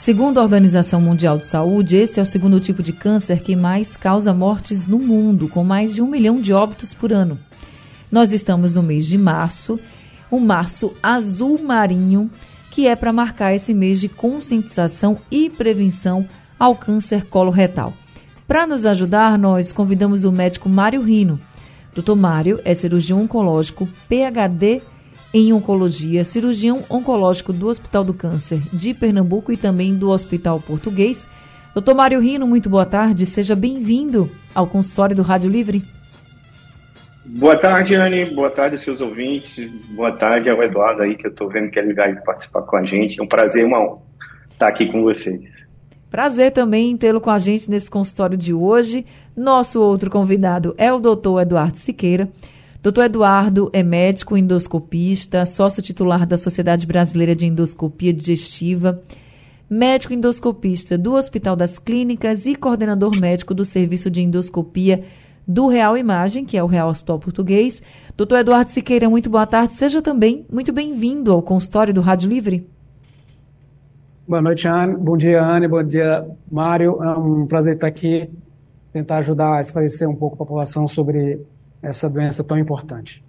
Segundo a Organização Mundial de Saúde, esse é o segundo tipo de câncer que mais causa mortes no mundo, com mais de um milhão de óbitos por ano. Nós estamos no mês de março, um março azul marinho, que é para marcar esse mês de conscientização e prevenção ao câncer coloretal. Para nos ajudar, nós convidamos o médico Mário Rino. Dr. Mário é cirurgião oncológico, PhD em Oncologia, cirurgião oncológico do Hospital do Câncer de Pernambuco e também do Hospital Português. Doutor Mário Rino, muito boa tarde, seja bem-vindo ao consultório do Rádio Livre. Boa tarde, Anne, boa tarde seus ouvintes, boa tarde ao Eduardo aí, que eu estou vendo que é ligar e participar com a gente. É um prazer, uma honra estar aqui com vocês. Prazer também tê-lo com a gente nesse consultório de hoje. Nosso outro convidado é o doutor Eduardo Siqueira. Doutor Eduardo é médico endoscopista, sócio titular da Sociedade Brasileira de Endoscopia Digestiva, médico endoscopista do Hospital das Clínicas e coordenador médico do Serviço de Endoscopia do Real Imagem, que é o Real Hospital Português. Doutor Eduardo Siqueira, muito boa tarde. Seja também muito bem-vindo ao consultório do Rádio Livre. Boa noite, Anne. Bom dia, Anne. Bom dia, Mário. É um prazer estar aqui, tentar ajudar a esclarecer um pouco a população sobre essa doença tão importante.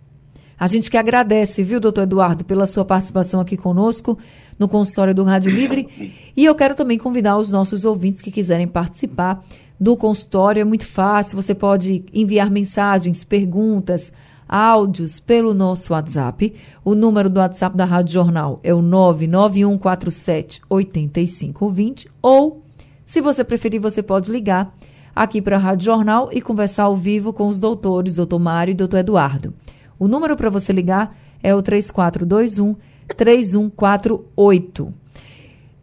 A gente que agradece, viu, doutor Eduardo, pela sua participação aqui conosco no consultório do Rádio Livre. E eu quero também convidar os nossos ouvintes que quiserem participar do consultório. É muito fácil, você pode enviar mensagens, perguntas, áudios pelo nosso WhatsApp. O número do WhatsApp da Rádio Jornal é o 99147 8520. Ou, se você preferir, você pode ligar aqui para a Rádio Jornal e conversar ao vivo com os doutores, doutor Mário e doutor Eduardo. O número para você ligar é o 3421 3148.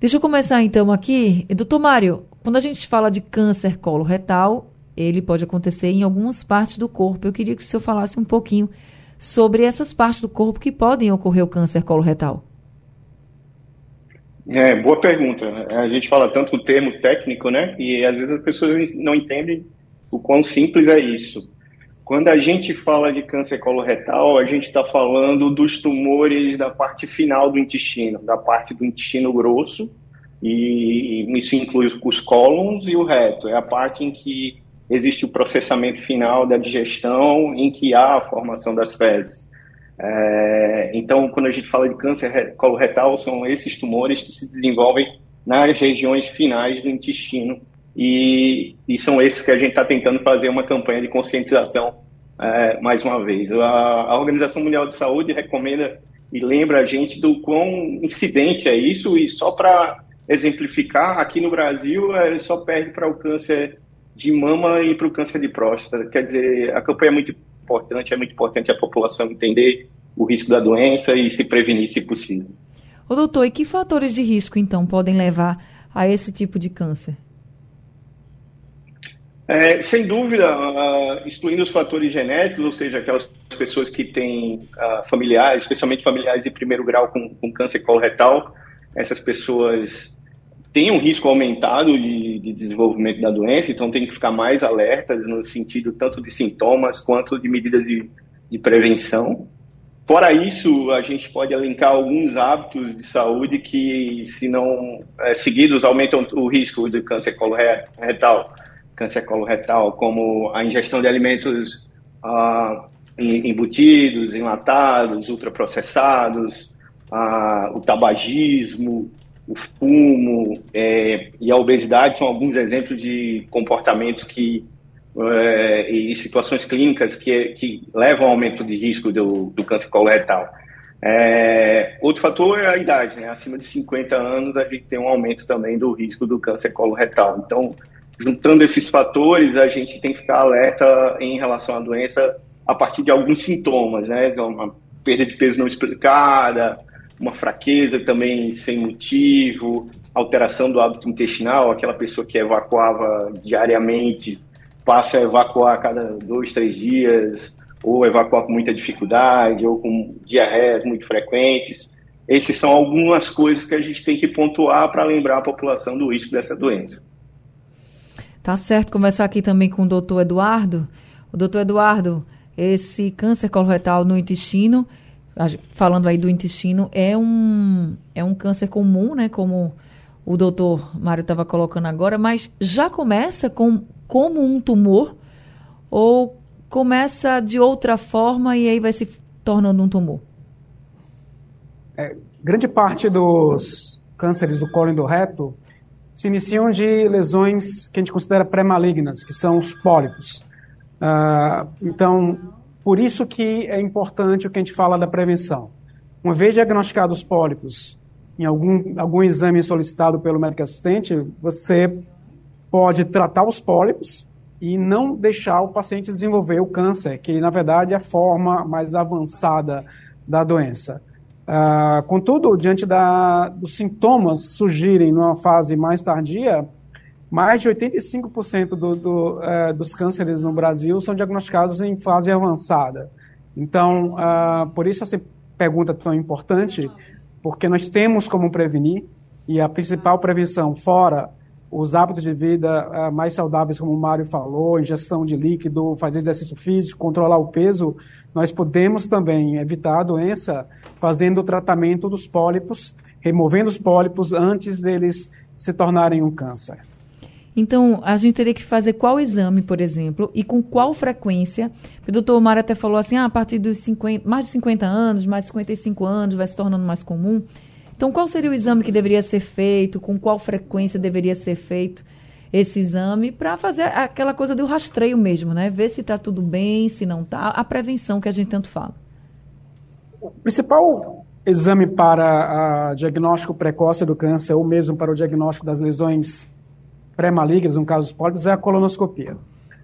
Deixa eu começar então aqui. Doutor Mário, quando a gente fala de câncer coloretal, ele pode acontecer em algumas partes do corpo. Eu queria que o senhor falasse um pouquinho sobre essas partes do corpo que podem ocorrer o câncer coloretal. É, boa pergunta. A gente fala tanto o termo técnico, né? E às vezes as pessoas não entendem o quão simples é isso. Quando a gente fala de câncer coloretal, a gente está falando dos tumores da parte final do intestino, da parte do intestino grosso, e isso inclui os cólons e o reto. É a parte em que existe o processamento final da digestão, em que há a formação das fezes. É, então, quando a gente fala de câncer coloretal, são esses tumores que se desenvolvem nas regiões finais do intestino e, e são esses que a gente está tentando fazer uma campanha de conscientização é, mais uma vez. A, a, Organização Mundial de Saúde recomenda e lembra a gente do quão incidente é isso e só para exemplificar, aqui no Brasil é, só perde para o câncer de mama e para o câncer de próstata. Quer dizer, a campanha é muito importante, é muito importante a população entender o risco da doença e se prevenir se possível. Ô doutor, e que fatores de risco, então, podem levar a esse tipo de câncer? É, sem dúvida, uh, excluindo os fatores genéticos, ou seja, aquelas pessoas que têm uh, familiares, especialmente familiares de primeiro grau com, com câncer coloretal, essas pessoas têm um risco aumentado de, de, desenvolvimento da doença, então tem que ficar mais alertas no sentido tanto de sintomas quanto de medidas de, de prevenção. Fora isso, a gente pode elencar alguns hábitos de saúde que, se não é, seguidos, aumentam o risco de câncer coloretal, câncer coloretal, como a ingestão de alimentos ah, embutidos, enlatados, ultraprocessados, ah, o tabagismo, o fumo é, e a obesidade são alguns exemplos de comportamentos que é, e situações clínicas que, que levam ao aumento de risco do, do câncer coloretal. É, outro fator é a idade, né? Acima de 50 anos a gente tem um aumento também do risco do câncer coloretal. Então, juntando esses fatores, a gente tem que ficar alerta em relação à doença a partir de alguns sintomas, né? Uma perda de peso não explicada, uma fraqueza também sem motivo, alteração do hábito intestinal, aquela pessoa que evacuava diariamente passa a evacuar a cada dois, três dias, ou evacuar com muita dificuldade, ou com diarreias muito frequentes. Essas são algumas coisas que a gente tem que pontuar para lembrar a população do risco dessa doença. Tá certo. Conversar aqui também com o doutor Eduardo. O doutor Eduardo, esse câncer coloretal no intestino, falando aí do intestino, é um, é um câncer comum, né? Como o doutor Mário estava colocando agora, mas já começa com, como um tumor ou começa de outra forma e aí vai se tornando um tumor? É, grande parte dos cânceres do colo e do reto se iniciam de lesões que a gente considera pré-malignas, que são os pólipos. Uh, então, por isso que é importante o que a gente fala da prevenção. Uma vez diagnosticados os pólipos, em algum, algum exame solicitado pelo médico assistente, você pode tratar os pólipos e não deixar o paciente desenvolver o câncer, que na verdade é a forma mais avançada da doença. Uh, contudo, diante da, dos sintomas surgirem numa fase mais tardia, mais de 85% do, do, uh, dos cânceres no Brasil são diagnosticados em fase avançada. Então, uh, por isso essa pergunta é tão importante, porque nós temos como prevenir, e a principal prevenção, fora os hábitos de vida uh, mais saudáveis, como o Mário falou, ingestão de líquido, fazer exercício físico, controlar o peso, nós podemos também evitar a doença fazendo o tratamento dos pólipos, removendo os pólipos antes deles se tornarem um câncer. Então, a gente teria que fazer qual exame, por exemplo, e com qual frequência? o doutor Mário até falou assim, ah, a partir dos 50, mais de 50 anos, mais de 55 anos, vai se tornando mais comum. Então, qual seria o exame que deveria ser feito? Com qual frequência deveria ser feito esse exame? Para fazer aquela coisa do rastreio mesmo, né? Ver se está tudo bem, se não está. A prevenção que a gente tanto fala. O principal exame para diagnóstico precoce do câncer, ou mesmo para o diagnóstico das lesões pré-malignas, no caso dos pólipos, é a colonoscopia.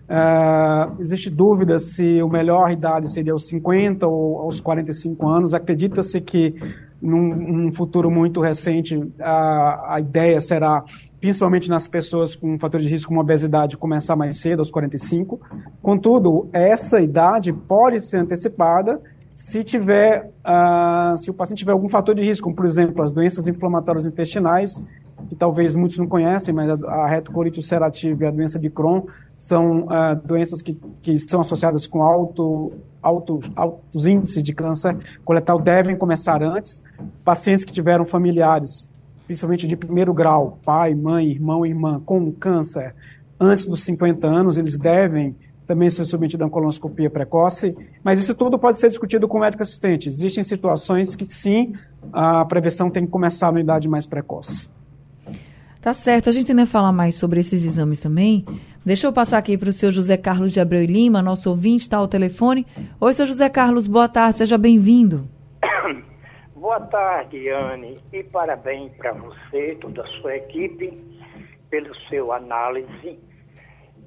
Uh, existe dúvida se o melhor idade seria aos 50 ou aos 45 anos. Acredita-se que num, num, futuro muito recente a, a ideia será, principalmente nas pessoas com fatores de risco como obesidade, começar mais cedo, aos 45. Contudo, essa idade pode ser antecipada se tiver, uh, se o paciente tiver algum fator de risco, como por exemplo as doenças inflamatórias intestinais, que talvez muitos não conhecem, mas a, retocolite ulcerativa e a doença de Crohn são uh, doenças que, que são associadas com alto, alto, altos índices de câncer coletal, devem começar antes. Pacientes que tiveram familiares, principalmente de primeiro grau, pai, mãe, irmão, irmã, com câncer, antes dos 50 anos, eles devem também ser submetidos a uma colonoscopia precoce, mas isso tudo pode ser discutido com o médico assistente. Existem situações que sim, a prevenção tem que começar na idade mais precoce. Tá certo. A gente ainda falar mais sobre esses exames também. Deixa eu passar aqui para o seu José Carlos de Abreu e Lima, nosso ouvinte, está ao telefone. Oi, seu José Carlos, boa tarde, seja bem-vindo. Boa tarde, Anne, e parabéns para você, toda a sua equipe, pelo seu análise.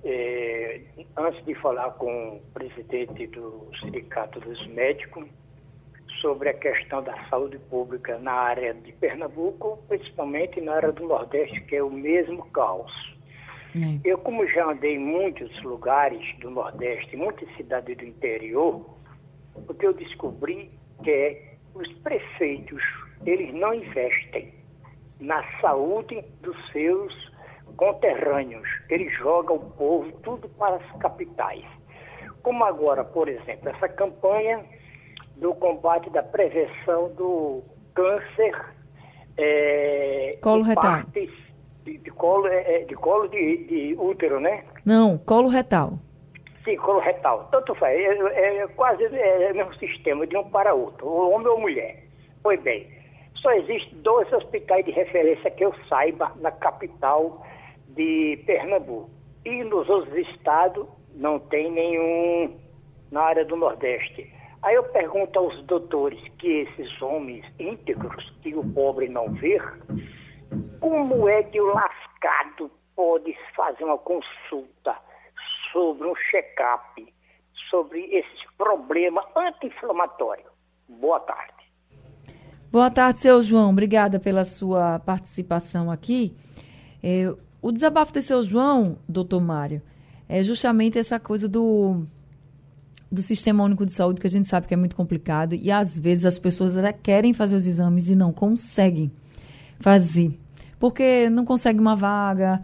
É, antes de falar com o presidente do Sindicato dos Médicos, sobre a questão da saúde pública na área de Pernambuco, principalmente na área do Nordeste, que é o mesmo caos. É. Eu, como já andei em muitos lugares do Nordeste, muitas cidades do interior, o que eu descobri que é os prefeitos, eles não investem na saúde dos seus conterrâneos. Eles jogam o povo tudo para as capitais. Como agora, por exemplo, essa campanha do combate da prevenção do câncer é, colo retal. De, de, colo, é, é, de colo de, de, útero, né? Não, colo retal. Sim, colo retal. Tanto faz, é, é quase é, o mesmo sistema de um para outro, homem ou mulher. Pois bem, só existem dois hospitais de referência que eu saiba na capital de Pernambuco. E nos outros estados não tem nenhum na área do Nordeste. Aí eu pergunto aos doutores que esses homens íntegros, que o pobre não vê, como é que o lascado pode fazer uma consulta sobre um check-up, sobre esse problema anti-inflamatório? Boa tarde. Boa tarde, seu João. Obrigada pela sua participação aqui. É, o desabafo do seu João, doutor Mário, é justamente essa coisa do, do Sistema Único de Saúde, que a gente sabe que é muito complicado, e às vezes as pessoas até querem fazer os exames e não conseguem fazer. Porque não consegue uma vaga,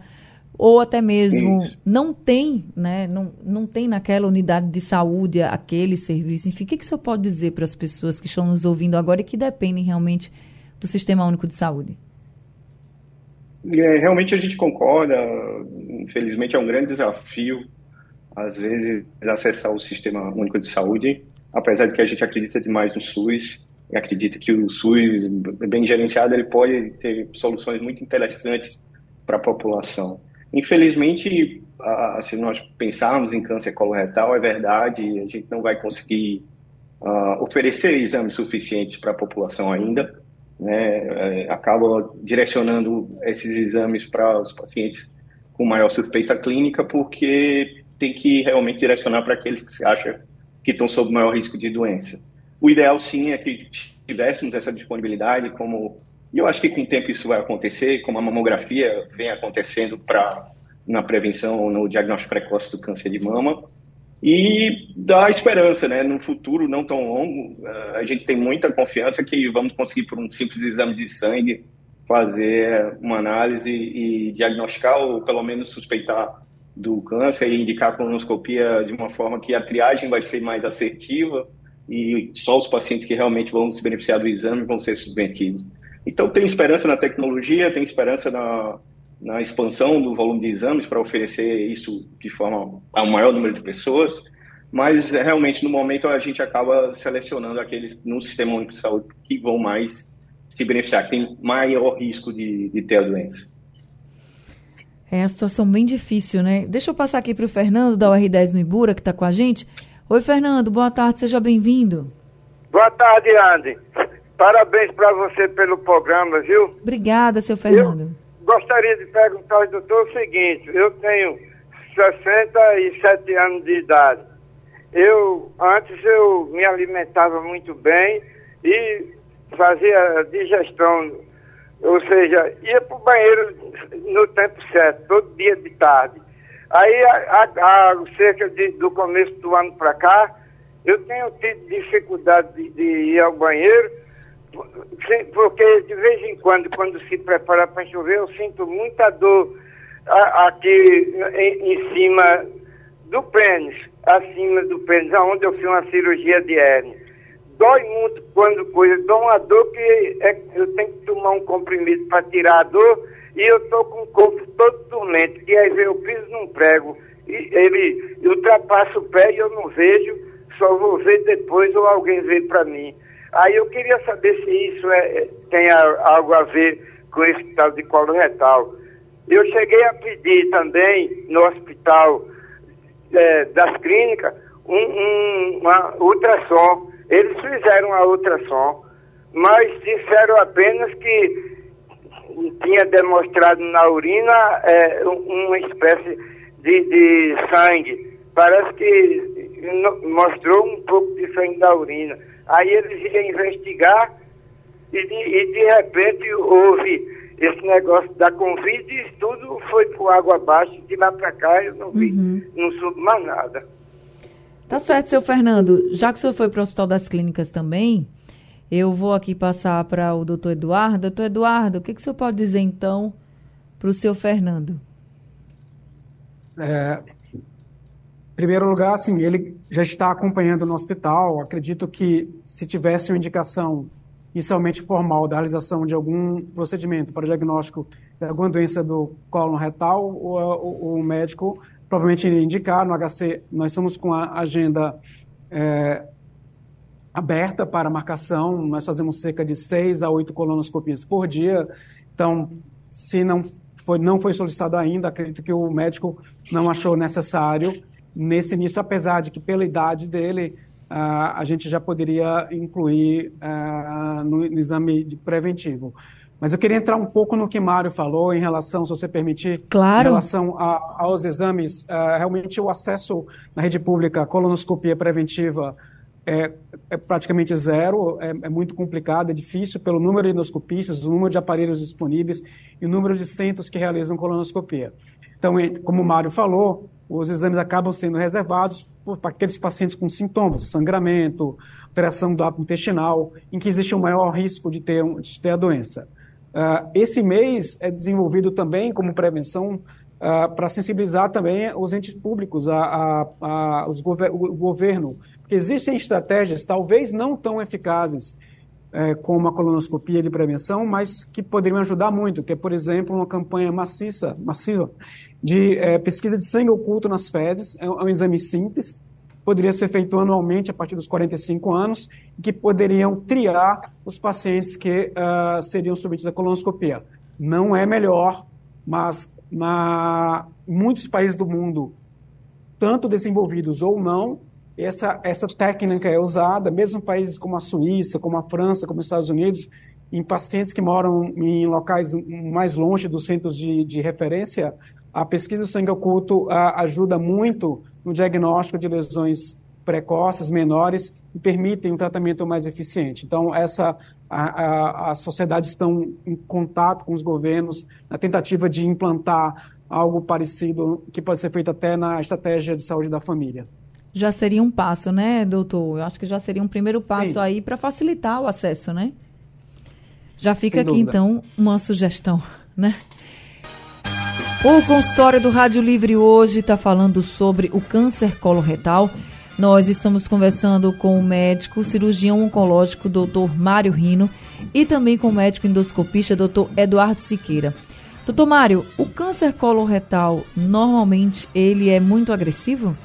ou até mesmo Isso. não tem, né, não, não tem naquela unidade de saúde aquele serviço. Enfim, o que, que o senhor pode dizer para as pessoas que estão nos ouvindo agora e que dependem realmente do Sistema Único de Saúde? É, realmente a gente concorda, infelizmente é um grande desafio, às vezes, acessar o Sistema Único de Saúde, apesar de que a gente acredita demais no SUS, e acredita que o SUS, bem gerenciado, ele pode ter soluções muito interessantes para a população. Infelizmente, se nós pensarmos em câncer coloretal, é verdade, a gente não vai conseguir uh, oferecer exames suficientes para a população ainda, né, é, acaba direcionando esses exames para os pacientes com maior suspeita clínica, porque tem que realmente direcionar para aqueles que se acham que estão sob maior risco de doença. O ideal, sim, é que tivéssemos essa disponibilidade, como e eu acho que com o tempo isso vai acontecer, como a mamografia vem acontecendo para na prevenção, no diagnóstico precoce do câncer de mama, e dá esperança, né? No futuro não tão longo, eh, a gente tem muita confiança que vamos conseguir, por um simples exame de sangue, fazer uma análise e diagnosticar ou pelo menos suspeitar do câncer e indicar a colonoscopia de uma forma que a triagem vai ser mais assertiva e só os pacientes que realmente vão se beneficiar do exame vão ser submetidos. Então, tem esperança na tecnologia, tem esperança na, na expansão do volume de exames para oferecer isso de forma a um maior número de pessoas, mas realmente no momento a gente acaba selecionando aqueles no sistema único de saúde que vão mais se beneficiar, que tem maior risco de, de ter a doença. É uma situação bem difícil, né? Deixa eu passar aqui para o Fernando da UR10 no Ibura, que está com a gente. Oi, Fernando, boa tarde, seja bem-vindo. Boa tarde, Andy. Parabéns para você pelo programa, viu? Obrigada, seu Fernando. Eu gostaria de perguntar ao doutor o seguinte: eu tenho 67 anos de idade. Eu, antes eu me alimentava muito bem e fazia digestão, ou seja, ia para o banheiro no tempo certo, todo dia de tarde. Aí, há, cerca de, do começo do ano para cá, eu tenho tido dificuldade de, de ir ao banheiro porque de vez em quando, quando se prepara para chover, eu sinto muita dor aqui em, em cima do pênis, acima do pênis, onde eu fiz uma cirurgia de hérnia. Dói muito quando coisa, dá uma dor que é, eu tenho que tomar um comprimido para tirar a dor e eu estou com o corpo todo dormente. E aí eu piso num prego, e ele ultrapassa o pé e eu não vejo, só vou ver depois ou alguém vê para mim. Aí eu queria saber se isso é, tem algo a ver com esse tal de colo retal. Eu cheguei a pedir também no hospital é, das clínicas um, um, uma ultrassom. Eles fizeram a ultrassom, mas disseram apenas que tinha demonstrado na urina é, uma espécie de, de sangue. Parece que mostrou um pouco de sangue da urina. Aí eles iam investigar e de, e de repente houve esse negócio da Covid e tudo foi por água abaixo, de lá para cá eu não vi, uhum. não soube mais nada. Tá certo, seu Fernando. Já que o senhor foi para o Hospital das Clínicas também, eu vou aqui passar para o doutor Eduardo. Doutor Eduardo, o que, que o senhor pode dizer então para o seu Fernando? É, em primeiro lugar, assim, ele já está acompanhando no hospital. Acredito que se tivesse uma indicação inicialmente formal da realização de algum procedimento para diagnóstico de alguma doença do colo retal, o, o, o médico provavelmente iria indicar. No HC, nós estamos com a agenda é, aberta para marcação. Nós fazemos cerca de seis a oito colonoscopias por dia. Então, se não foi, não foi solicitado ainda, acredito que o médico não achou necessário nesse início, apesar de que pela idade dele uh, a gente já poderia incluir uh, no, no, exame preventivo. Mas eu queria entrar um pouco no que Mário falou em relação, se você permitir, claro. em relação a, aos exames. Uh, realmente o acesso na rede pública à colonoscopia preventiva é, é praticamente zero, é, é, muito complicado, é difícil pelo número de endoscopistas, o número de aparelhos disponíveis e o número de centros que realizam colonoscopia. Então, como o Mário falou, os exames acabam sendo reservados para aqueles pacientes com sintomas, sangramento, alteração do hábito intestinal, em que existe um maior risco de ter, de ter a doença. Uh, esse mês é desenvolvido também como prevenção uh, para sensibilizar também os entes públicos, a, a, a os gover o governo, porque existem estratégias, talvez não tão eficazes é, como a colonoscopia de prevenção, mas que poderiam ajudar muito, que é, por exemplo, uma campanha maciça, massiva de é, pesquisa de sangue oculto nas fezes, é um, é um exame simples, poderia ser feito anualmente a partir dos 45 anos, e que poderiam triar os pacientes que uh, seriam submetidos à colonoscopia. Não é melhor, mas na muitos países do mundo, tanto desenvolvidos ou não, essa, essa técnica é usada, mesmo países como a Suíça, como a França, como os Estados Unidos, em pacientes que moram em locais mais longe dos centros de, de referência, a pesquisa do sangue oculto a, ajuda muito no diagnóstico de lesões precoces, menores, e permitem um tratamento mais eficiente. Então, essa, a, a, as sociedades estão em contato com os governos na tentativa de implantar algo parecido que pode ser feito até na estratégia de saúde da família já seria um passo, né, doutor? Eu acho que já seria um primeiro passo Sim. aí para facilitar o acesso, né? Já fica Sem aqui, dúvida. então, uma sugestão, né? O consultório do Rádio Livre hoje está falando sobre o câncer coloretal. Nós estamos conversando com o médico cirurgião oncológico, doutor Mário Rino, e também com o médico endoscopista, doutor Eduardo Siqueira. Doutor Mário, o câncer coloretal, normalmente, ele é muito agressivo?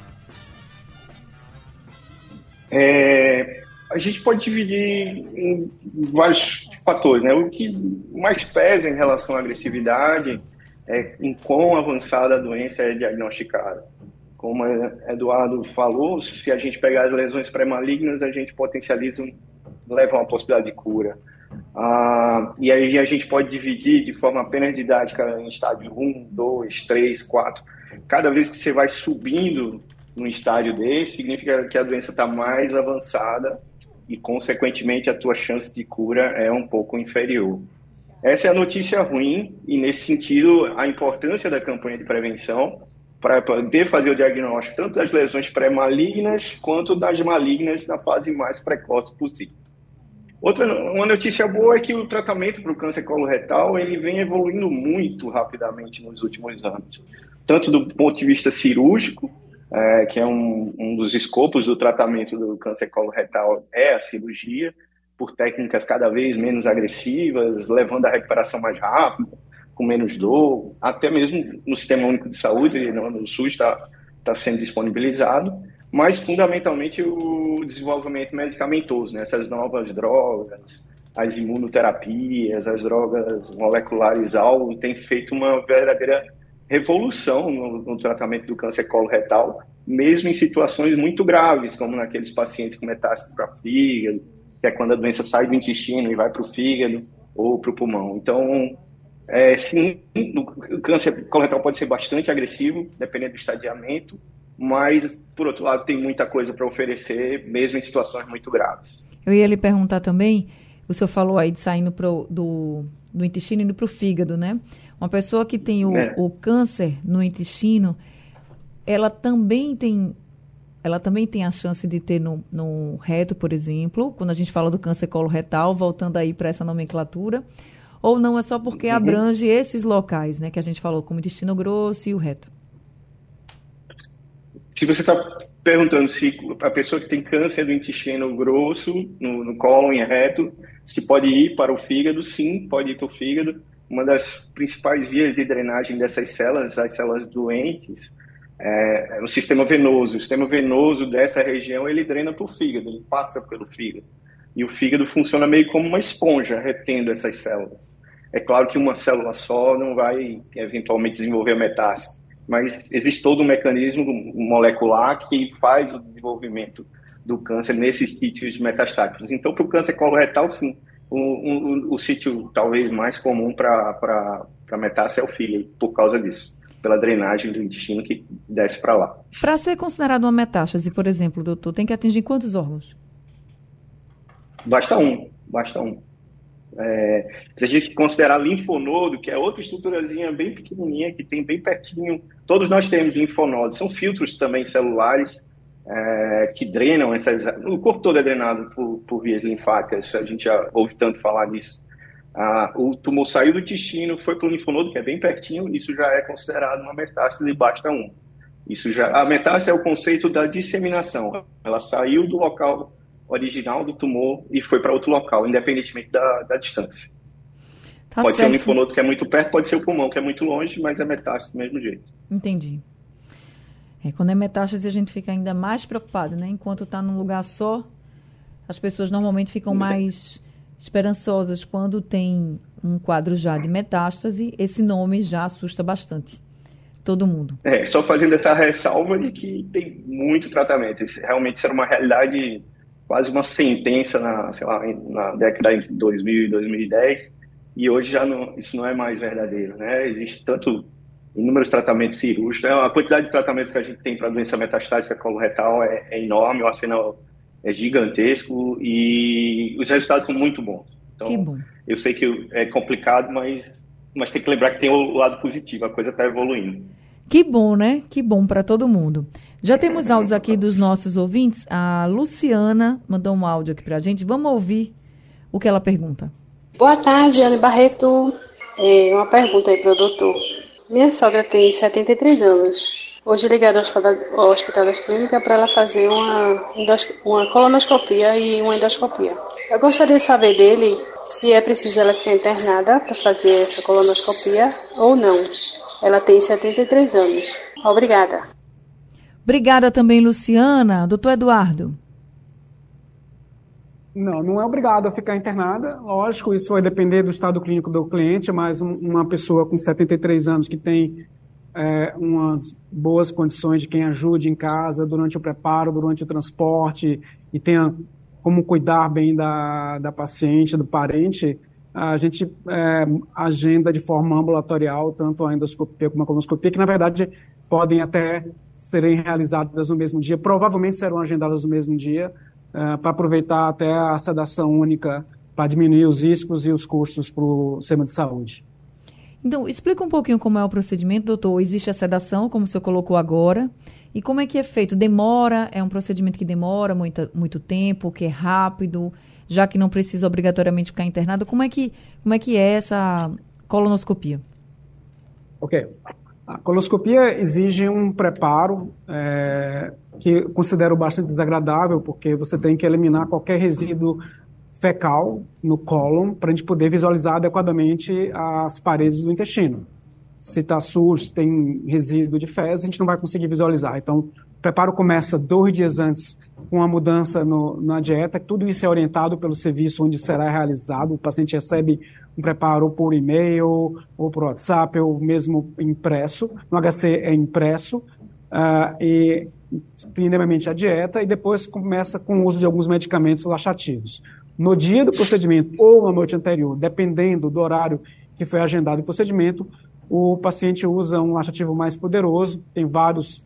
É, a gente pode dividir em vários fatores. Né? O que mais pesa em relação à agressividade é em quão avançada a doença é diagnosticada. Como o Eduardo falou, se a gente pegar as lesões pré-malignas, a gente potencializa, leva uma possibilidade de cura. Ah, e aí a gente pode dividir de forma apenas didática em estádio 1, 2, 3, 4. Cada vez que você vai subindo num estágio desse, significa que a doença está mais avançada e, consequentemente, a tua chance de cura é um pouco inferior. Essa é a notícia ruim e, nesse sentido, a importância da campanha de prevenção para poder fazer o diagnóstico tanto das lesões pré-malignas quanto das malignas na fase mais precoce possível. Outra uma notícia boa é que o tratamento para o câncer coloretal ele vem evoluindo muito rapidamente nos últimos anos, tanto do ponto de vista cirúrgico é, que é um, um dos escopos do tratamento do câncer coloretal é a cirurgia, por técnicas cada vez menos agressivas, levando a recuperação mais rápida, com menos dor, até mesmo no Sistema Único de Saúde, no, no SUS está tá sendo disponibilizado, mas fundamentalmente o desenvolvimento medicamentoso, né? essas novas drogas, as imunoterapias, as drogas moleculares alvo, tem feito uma verdadeira revolução no, no, tratamento do câncer coloretal, mesmo em situações muito graves, como naqueles pacientes com metástase para fígado, que é quando a doença sai do intestino e vai para o fígado ou para o pulmão. Então, é, sim, o câncer coloretal pode ser bastante agressivo, dependendo do estadiamento, mas, por outro lado, tem muita coisa para oferecer, mesmo em situações muito graves. Eu ia lhe perguntar também, o senhor falou aí de saindo pro, do, do intestino indo para o fígado, né? Uma pessoa que tem o, é. o câncer no intestino, ela também tem ela também tem a chance de ter no, no reto, por exemplo, quando a gente fala do câncer coloretal, voltando aí para essa nomenclatura, ou não é só porque uhum. abrange esses locais, né, que a gente falou, como intestino grosso e o reto? Se você está perguntando se a pessoa que tem câncer do intestino grosso, no, no cólon e reto, se pode ir para o fígado, sim, pode ir para o fígado uma das principais vias de drenagem dessas células, as células doentes, é, é o sistema venoso. O sistema venoso dessa região ele drena para o fígado, ele passa pelo fígado. E o fígado funciona meio como uma esponja, retendo essas células. É claro que uma célula só não vai eventualmente desenvolver metástase, mas existe todo um mecanismo molecular que faz o desenvolvimento do câncer nesses sítios metastáticos. Então, para o câncer coloretal, sim, o, o, o sítio talvez mais comum para metástase é o fígado, por causa disso, pela drenagem do intestino que desce para lá. Para ser considerado uma metástase, por exemplo, doutor, tem que atingir quantos órgãos? Basta um, basta um. É, se a gente considerar linfonodo, que é outra estruturazinha bem pequenininha, que tem bem pertinho, todos nós temos linfonodos, são filtros também celulares é, que drenam essas. O corpo todo é drenado por, por vias linfáticas, a gente já ouve tanto falar nisso. Ah, o tumor saiu do intestino, foi para o linfonodo, que é bem pertinho, isso já é considerado uma metástase basta 1. Isso já, a metástase é o conceito da disseminação. Ela saiu do local original do tumor e foi para outro local, independentemente da, da distância. Tá pode certo. ser um linfonodo que é muito perto, pode ser o pulmão que é muito longe, mas é metástase do mesmo jeito. Entendi. É, quando é metástase, a gente fica ainda mais preocupado, né? Enquanto está num lugar só, as pessoas normalmente ficam mais esperançosas. Quando tem um quadro já de metástase, esse nome já assusta bastante todo mundo. É, só fazendo essa ressalva de que tem muito tratamento. Isso, realmente isso era uma realidade, quase uma sentença na, sei lá, na década de 2000 e 2010, e hoje já não, isso não é mais verdadeiro, né? Existe tanto inúmeros tratamentos cirúrgicos. Né? A quantidade de tratamentos que a gente tem para doença metastática coloretal é, é enorme, o arsenal é gigantesco e os resultados são muito bons. Então, que bom. eu sei que é complicado, mas, mas tem que lembrar que tem o lado positivo, a coisa está evoluindo. Que bom, né? Que bom para todo mundo. Já temos áudios aqui dos nossos ouvintes. A Luciana mandou um áudio aqui para a gente. Vamos ouvir o que ela pergunta. Boa tarde, Ana Barreto. É uma pergunta aí para o doutor. Minha sogra tem 73 anos. Hoje ligada ao hospital, ao hospital das clínicas para ela fazer uma, uma colonoscopia e uma endoscopia. Eu gostaria de saber dele se é preciso ela ficar internada para fazer essa colonoscopia ou não. Ela tem 73 anos. Obrigada. Obrigada também, Luciana. Doutor Eduardo. Não, não é obrigado a ficar internada. Lógico, isso vai depender do estado clínico do cliente, mas uma pessoa com 73 anos que tem é, umas boas condições de quem ajude em casa durante o preparo, durante o transporte e tenha como cuidar bem da, da paciente, do parente, a gente é, agenda de forma ambulatorial tanto a endoscopia como a colonoscopia, que na verdade podem até serem realizadas no mesmo dia, provavelmente serão agendadas no mesmo dia, é, para aproveitar até a sedação única para diminuir os riscos e os custos para o sistema de saúde. Então, explica um pouquinho como é o procedimento, doutor. Existe a sedação, como o senhor colocou agora, e como é que é feito? Demora? É um procedimento que demora muito, muito tempo, que é rápido, já que não precisa obrigatoriamente ficar internado? Como é que, como é, que é essa colonoscopia? Ok. A colonoscopia exige um preparo é, que considero bastante desagradável, porque você tem que eliminar qualquer resíduo fecal no cólon para a gente poder visualizar adequadamente as paredes do intestino. Se está sujo, tem resíduo de fezes, a gente não vai conseguir visualizar. Então, preparo começa dois dias antes com a mudança no, na dieta. Tudo isso é orientado pelo serviço onde será realizado. O paciente recebe um preparo por e-mail, ou por WhatsApp, ou mesmo impresso. No HC é impresso. Uh, e primeiramente a dieta e depois começa com o uso de alguns medicamentos laxativos. No dia do procedimento ou na noite anterior, dependendo do horário que foi agendado o procedimento, o paciente usa um laxativo mais poderoso, tem vários,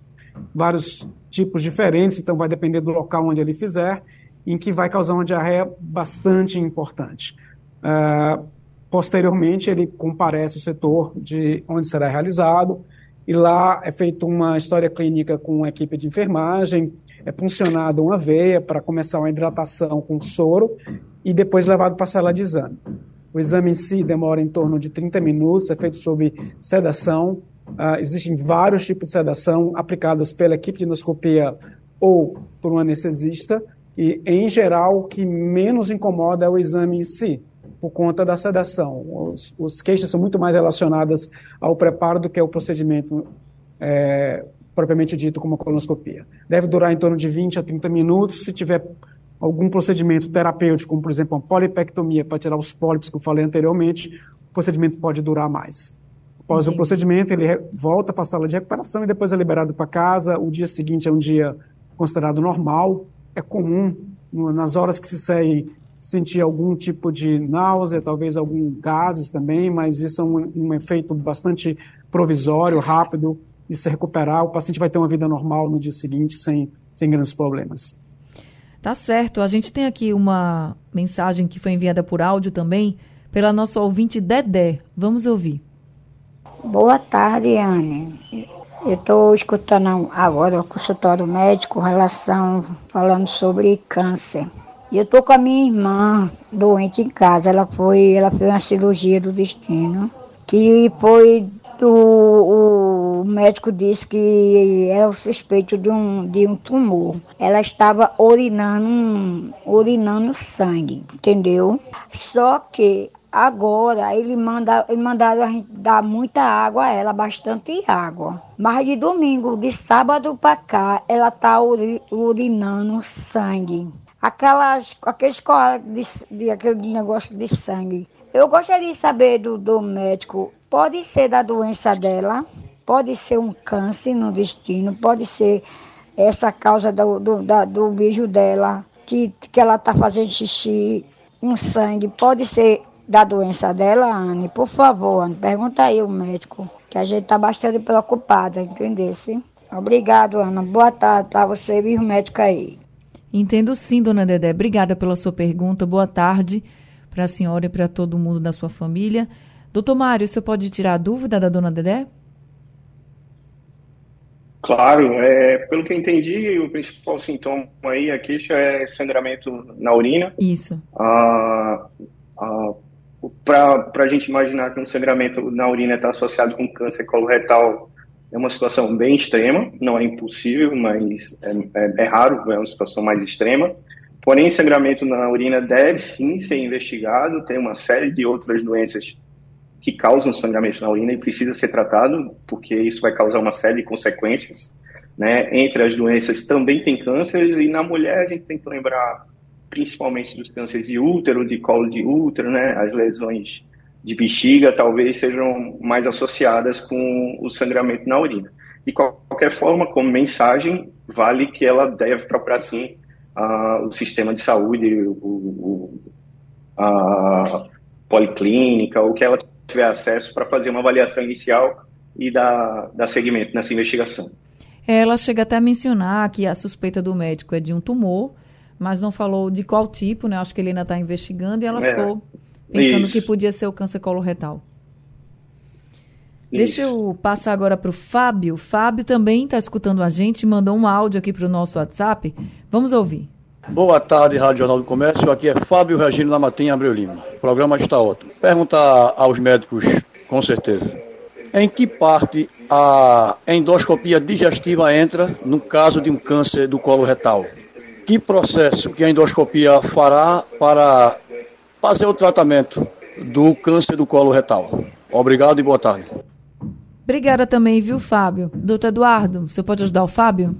vários tipos diferentes, então vai depender do local onde ele fizer, em que vai causar uma diarreia bastante importante. Uh, posteriormente, ele comparece o setor de onde será realizado, e lá é feita uma história clínica com a equipe de enfermagem, é puncionada uma veia para começar uma hidratação com soro e depois levado para a sala de exame. O exame em si demora em torno de 30 minutos, é feito sob sedação. Uh, existem vários tipos de sedação aplicadas pela equipe de endoscopia ou por um anestesista. E, em geral, o que menos incomoda é o exame em si, por conta da sedação. Os, os queixas são muito mais relacionadas ao preparo do que ao procedimento é, propriamente dito como a colonoscopia. Deve durar em torno de 20 a 30 minutos. Se tiver algum procedimento terapêutico, como por exemplo uma polipectomia para tirar os pólipos que eu falei anteriormente, o procedimento pode durar mais. Após Entendi. o procedimento, ele volta para a sala de recuperação e depois é liberado para casa. O dia seguinte é um dia considerado normal. É comum, nas horas que se seguem, sentir algum tipo de náusea, talvez algum gases também, mas isso é um, um efeito bastante provisório, rápido, e se recuperar, o paciente vai ter uma vida normal no dia seguinte sem, sem grandes problemas. Tá certo. A gente tem aqui uma mensagem que foi enviada por áudio também pela nossa ouvinte Dedé. Vamos ouvir. Boa tarde, Anne. Eu estou escutando agora o consultório médico relação falando sobre câncer. Eu estou com a minha irmã doente em casa. Ela foi, ela fez uma cirurgia do destino que foi do o médico disse que era o suspeito de um, de um tumor. Ela estava urinando, urinando sangue, entendeu? Só que Agora, ele manda, ele mandaram a gente dar muita água a ela, bastante água. Mas de domingo, de sábado para cá, ela tá urinando sangue. Aquelas, aqueles de, de, aquele negócio de sangue. Eu gostaria de saber do, do médico, pode ser da doença dela, pode ser um câncer no destino, pode ser essa causa do, do, da, do beijo dela, que, que ela tá fazendo xixi, um sangue, pode ser da doença dela, Anne, por favor, Anne, pergunta aí o médico, que a gente está bastante preocupada, entendesse? Obrigado, Ana. Boa tarde para você e o médico aí. Entendo sim, dona Dedé. Obrigada pela sua pergunta. Boa tarde para a senhora e para todo mundo da sua família. Doutor Mário, você pode tirar a dúvida da dona Dedé? Claro, é, pelo que eu entendi, o principal sintoma aí, a queixa é sangramento na urina. Isso. Ah, ah, para a gente imaginar que um sangramento na urina está associado com câncer coloretal é uma situação bem extrema, não é impossível, mas é, é, é, raro, é uma situação mais extrema. Porém, sangramento na urina deve sim ser investigado, tem uma série de outras doenças que causam sangramento na urina e precisa ser tratado, porque isso vai causar uma série de consequências. Né? Entre as doenças também tem cânceres, e na mulher a gente tem que lembrar principalmente dos cânceres de útero, de colo de útero, né? As lesões de bexiga talvez sejam mais associadas com o sangramento na urina. De qualquer forma, como mensagem, vale que ela deve procurar sim o sistema de saúde, o, o, a policlínica, o que ela tiver acesso para fazer uma avaliação inicial e dar, dar seguimento nessa investigação. Ela chega até a mencionar que a suspeita do médico é de um tumor, mas não falou de qual tipo, né? Acho que ele ainda está investigando e ela é, ficou pensando isso. que podia ser o câncer coloretal. Deixa eu passar agora para o Fábio. Fábio também está escutando a gente, mandou um áudio aqui para o nosso WhatsApp. Vamos ouvir. Boa tarde, Rádio Jornal do Comércio. Aqui é Fábio Regino Lamatem Abreu Lima. O programa está ótimo. Perguntar aos médicos, com certeza. Em que parte a endoscopia digestiva entra no caso de um câncer do colo retal? Que processo que a endoscopia fará para fazer o tratamento do câncer do colo retal. Obrigado e boa tarde. Obrigada também, viu, Fábio? Doutor Eduardo, você pode ajudar o Fábio?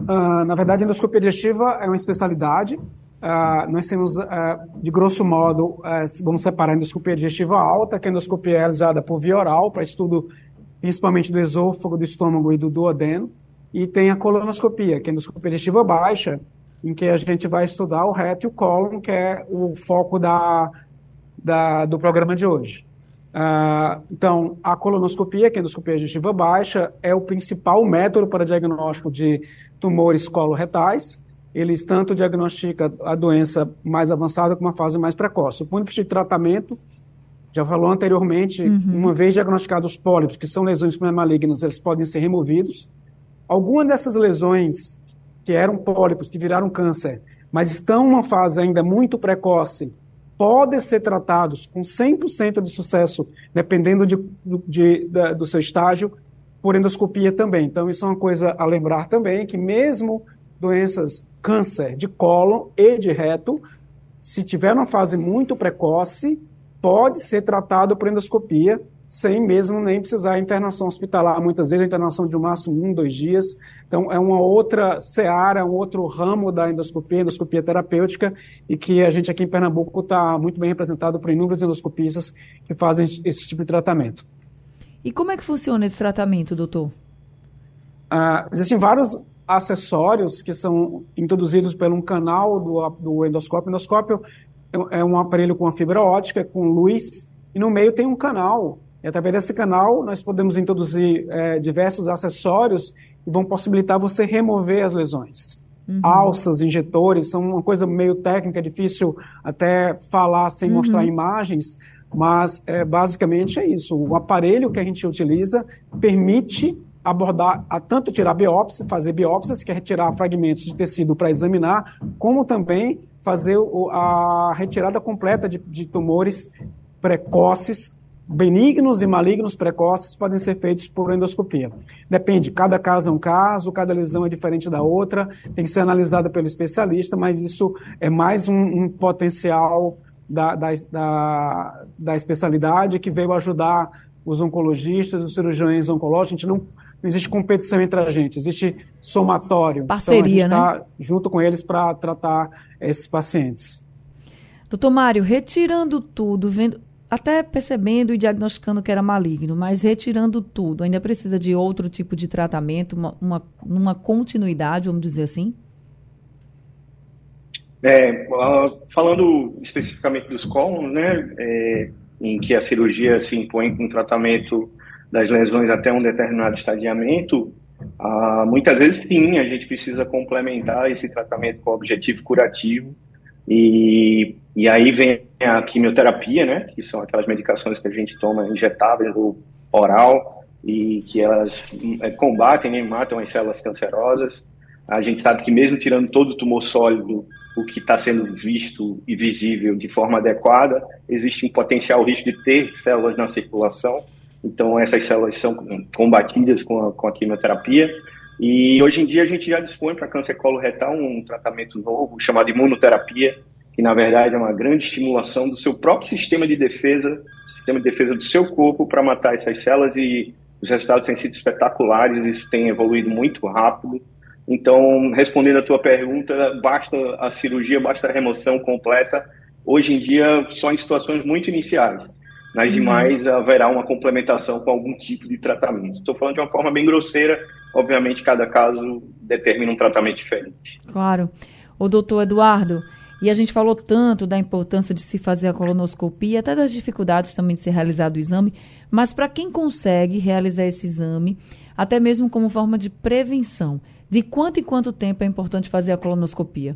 Uh, na verdade, a endoscopia digestiva é uma especialidade. Uh, nós temos, uh, de grosso modo, vamos separar a endoscopia digestiva alta, que é a endoscopia realizada por via oral, para estudo principalmente do esôfago, do estômago e do duodeno. E tem a colonoscopia, que é a endoscopia digestiva baixa, em que a gente vai estudar o reto e o cólon, que é o foco da, da do programa de hoje. Uh, então, a colonoscopia, que é a endoscopia digestiva baixa, é o principal método para diagnóstico de tumores coloretais. Eles tanto diagnosticam a doença mais avançada como a fase mais precoce. O ponto de tratamento, já falou anteriormente, uhum. uma vez diagnosticados os pólipos, que são lesões malignas, eles podem ser removidos. Alguma dessas lesões que eram pólipos, que viraram câncer, mas estão em uma fase ainda muito precoce, podem ser tratados com 100% de sucesso, dependendo de, de, de, do seu estágio, por endoscopia também. Então, isso é uma coisa a lembrar também, que mesmo doenças câncer de colo e de reto, se tiver uma fase muito precoce, pode ser tratado por endoscopia, sem mesmo nem precisar internação hospitalar. Muitas vezes a internação de no máximo um, dois dias. Então, é uma outra seara, um outro ramo da endoscopia, endoscopia terapêutica, e que a gente aqui em Pernambuco está muito bem representado por inúmeros endoscopistas que fazem esse tipo de tratamento. E como é que funciona esse tratamento, doutor? Ah, existem vários acessórios que são introduzidos por um canal do, do endoscópio. O endoscópio é um aparelho com a fibra ótica, com luz, e no meio tem um canal e através desse canal, nós podemos introduzir é, diversos acessórios que vão possibilitar você remover as lesões. uhum. alças, injetores, são uma coisa meio técnica, difícil até falar sem uhum. mostrar imagens, mas é, basicamente é isso. O aparelho que a gente utiliza permite abordar, a tanto tirar biópsia, fazer biópsias, que é retirar fragmentos de tecido para examinar, como também fazer o, a retirada completa de, de tumores precoces benignos e malignos precoces podem ser feitos por endoscopia. Depende, cada caso é um caso, cada lesão é diferente da outra, tem que ser analisada pelo especialista, mas isso é mais um, um potencial da, da, da, da, especialidade que veio ajudar os oncologistas, os cirurgiões oncológicos. A gente não, não existe competição entre a gente, existe somatório. Parceria, então, a gente está né? junto com eles para tratar esses pacientes. Doutor Mário, retirando tudo, vendo, até percebendo e diagnosticando que era maligno, mas retirando tudo, ainda precisa de outro tipo de tratamento, uma, uma, uma continuidade, vamos dizer assim? É, falando especificamente dos cólons, né, é, em que a cirurgia se impõe com tratamento das lesões até um determinado estadiamento, ah, muitas vezes sim, a gente precisa complementar esse tratamento com objetivo curativo e, e aí vem a quimioterapia, né, que são aquelas medicações que a gente toma injetáveis ou oral e que elas é, combatem e matam as células cancerosas. A gente sabe que mesmo tirando todo o tumor sólido, o que está sendo visto e visível de forma adequada, existe um potencial risco de ter células na circulação. Então essas células são combatidas com a, com a quimioterapia. E hoje em dia a gente já dispõe para câncer coloretal um tratamento novo chamado imunoterapia, que na verdade é uma grande estimulação do seu próprio sistema de defesa, sistema de defesa do seu corpo para matar essas células e os resultados têm sido espetaculares, isso tem evoluído muito rápido. Então, respondendo a tua pergunta, basta a cirurgia, basta a remoção completa. Hoje em dia, só em situações muito iniciais. Nas uhum. demais, haverá uma complementação com algum tipo de tratamento. Estou falando de uma forma bem grosseira, obviamente, cada caso determina um tratamento diferente. Claro. O doutor Eduardo, e a gente falou tanto da importância de se fazer a colonoscopia, até das dificuldades também de ser realizado o exame, mas para quem consegue realizar esse exame, até mesmo como forma de prevenção, de quanto em quanto tempo é importante fazer a colonoscopia?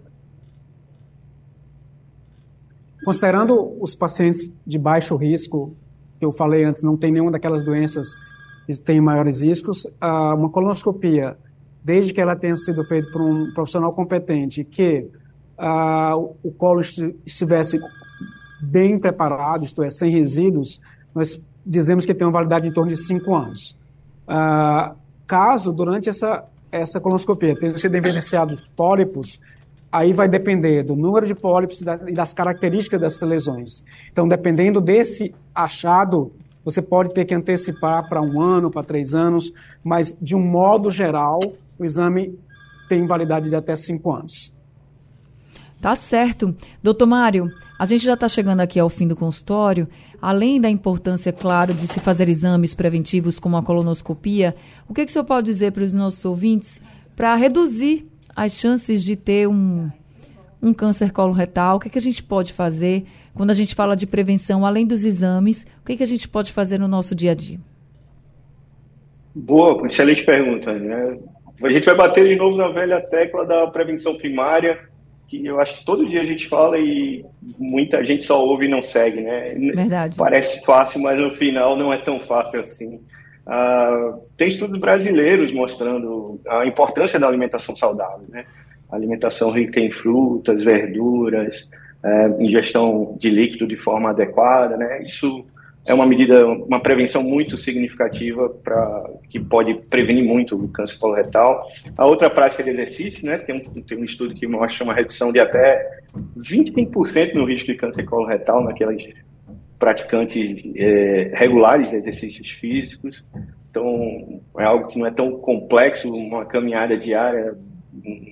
Considerando os pacientes de baixo risco, que eu falei antes, não tem nenhuma daquelas doenças que têm maiores riscos, uma colonoscopia, desde que ela tenha sido feita por um profissional competente, que o colo estivesse bem preparado, isto é, sem resíduos, nós dizemos que tem uma validade em torno de 5 anos. caso, durante essa, essa colonoscopia, tenham sido evidenciados pólipos, aí vai depender do número de pólipos e das características dessas lesões. Então, dependendo desse achado, você pode ter que antecipar para um ano, para três anos, mas de um modo geral, o exame tem validade de até cinco anos. Tá certo. Doutor Mário, a gente já está chegando aqui ao fim do consultório. Além da importância, claro, de se fazer exames preventivos como a colonoscopia, o que, que o senhor pode dizer para os nossos ouvintes para reduzir as chances de ter um, um câncer coloretal? O que, é que a gente pode fazer quando a gente fala de prevenção, além dos exames? O que, é que a gente pode fazer no nosso dia a dia? Boa, excelente pergunta. Né? A gente vai bater de novo na velha tecla da prevenção primária, que eu acho que todo dia a gente fala e muita gente só ouve e não segue, né? Verdade. Parece fácil, mas no final não é tão fácil assim. Uh, tem estudos brasileiros mostrando a importância da alimentação saudável, né? Alimentação rica em frutas, verduras, uh, ingestão de líquido de forma adequada, né? Isso é uma medida, uma prevenção muito significativa para que pode prevenir muito o câncer coloretal. A outra prática de exercício, né? Tem um, tem um estudo que mostra uma redução de até 25% no risco de câncer coloretal naquelas praticantes é, regulares de exercícios físicos. Então, é algo que não é tão complexo, uma caminhada diária,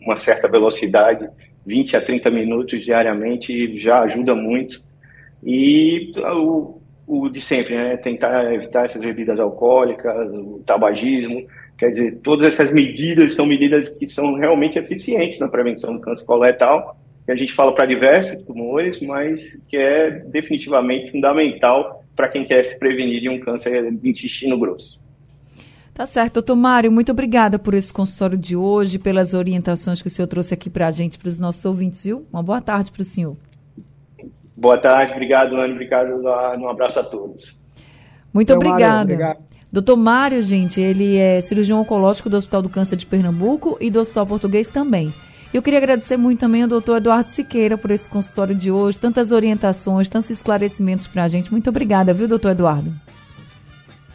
uma certa velocidade, 20 a 30 minutos diariamente, já ajuda muito. E o, o de sempre, né? Tentar evitar essas bebidas alcoólicas, o tabagismo. Quer dizer, todas essas medidas são medidas que são realmente eficientes na prevenção do câncer coloretal que a gente fala para diversos tumores, mas que é definitivamente fundamental para quem quer se prevenir de um câncer de intestino grosso. Tá certo, doutor Mário, muito obrigada por esse consultório de hoje, pelas orientações que o senhor trouxe aqui para a gente, para os nossos ouvintes, viu? Uma boa tarde para o senhor. Boa tarde, obrigado, Anne, obrigado, um abraço a todos. Muito obrigada. Doutor Mário, gente, ele é cirurgião oncológico do Hospital do Câncer de Pernambuco e do Hospital Português também. Eu queria agradecer muito também ao doutor Eduardo Siqueira por esse consultório de hoje, tantas orientações, tantos esclarecimentos para a gente. Muito obrigada, viu, doutor Eduardo?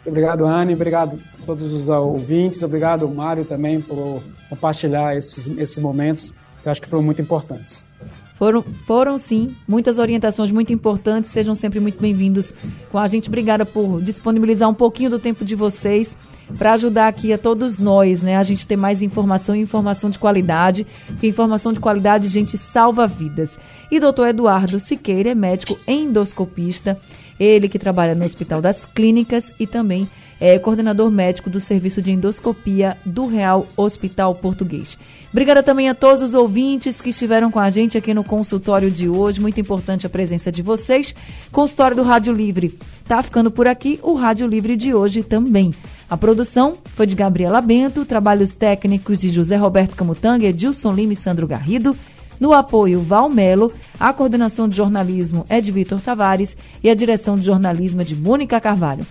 Obrigado, Anne. Obrigado a todos os ouvintes. Obrigado, Mário, também, por compartilhar esses, esses momentos que eu acho que foram muito importantes. Foram, foram sim, muitas orientações muito importantes. Sejam sempre muito bem-vindos com a gente. Obrigada por disponibilizar um pouquinho do tempo de vocês para ajudar aqui a todos nós, né? A gente ter mais informação e informação de qualidade, porque informação de qualidade, gente, salva vidas. E doutor Eduardo Siqueira é médico endoscopista ele que trabalha no Hospital das Clínicas e também é coordenador médico do Serviço de Endoscopia do Real Hospital Português. Obrigada também a todos os ouvintes que estiveram com a gente aqui no consultório de hoje. Muito importante a presença de vocês. Consultório do Rádio Livre. Tá ficando por aqui o Rádio Livre de hoje também. A produção foi de Gabriela Bento, trabalhos técnicos de José Roberto Camutanga, Edilson Lima e Sandro Garrido. No apoio, Val Melo, a coordenação de jornalismo é de Vitor Tavares e a direção de jornalismo é de Mônica Carvalho.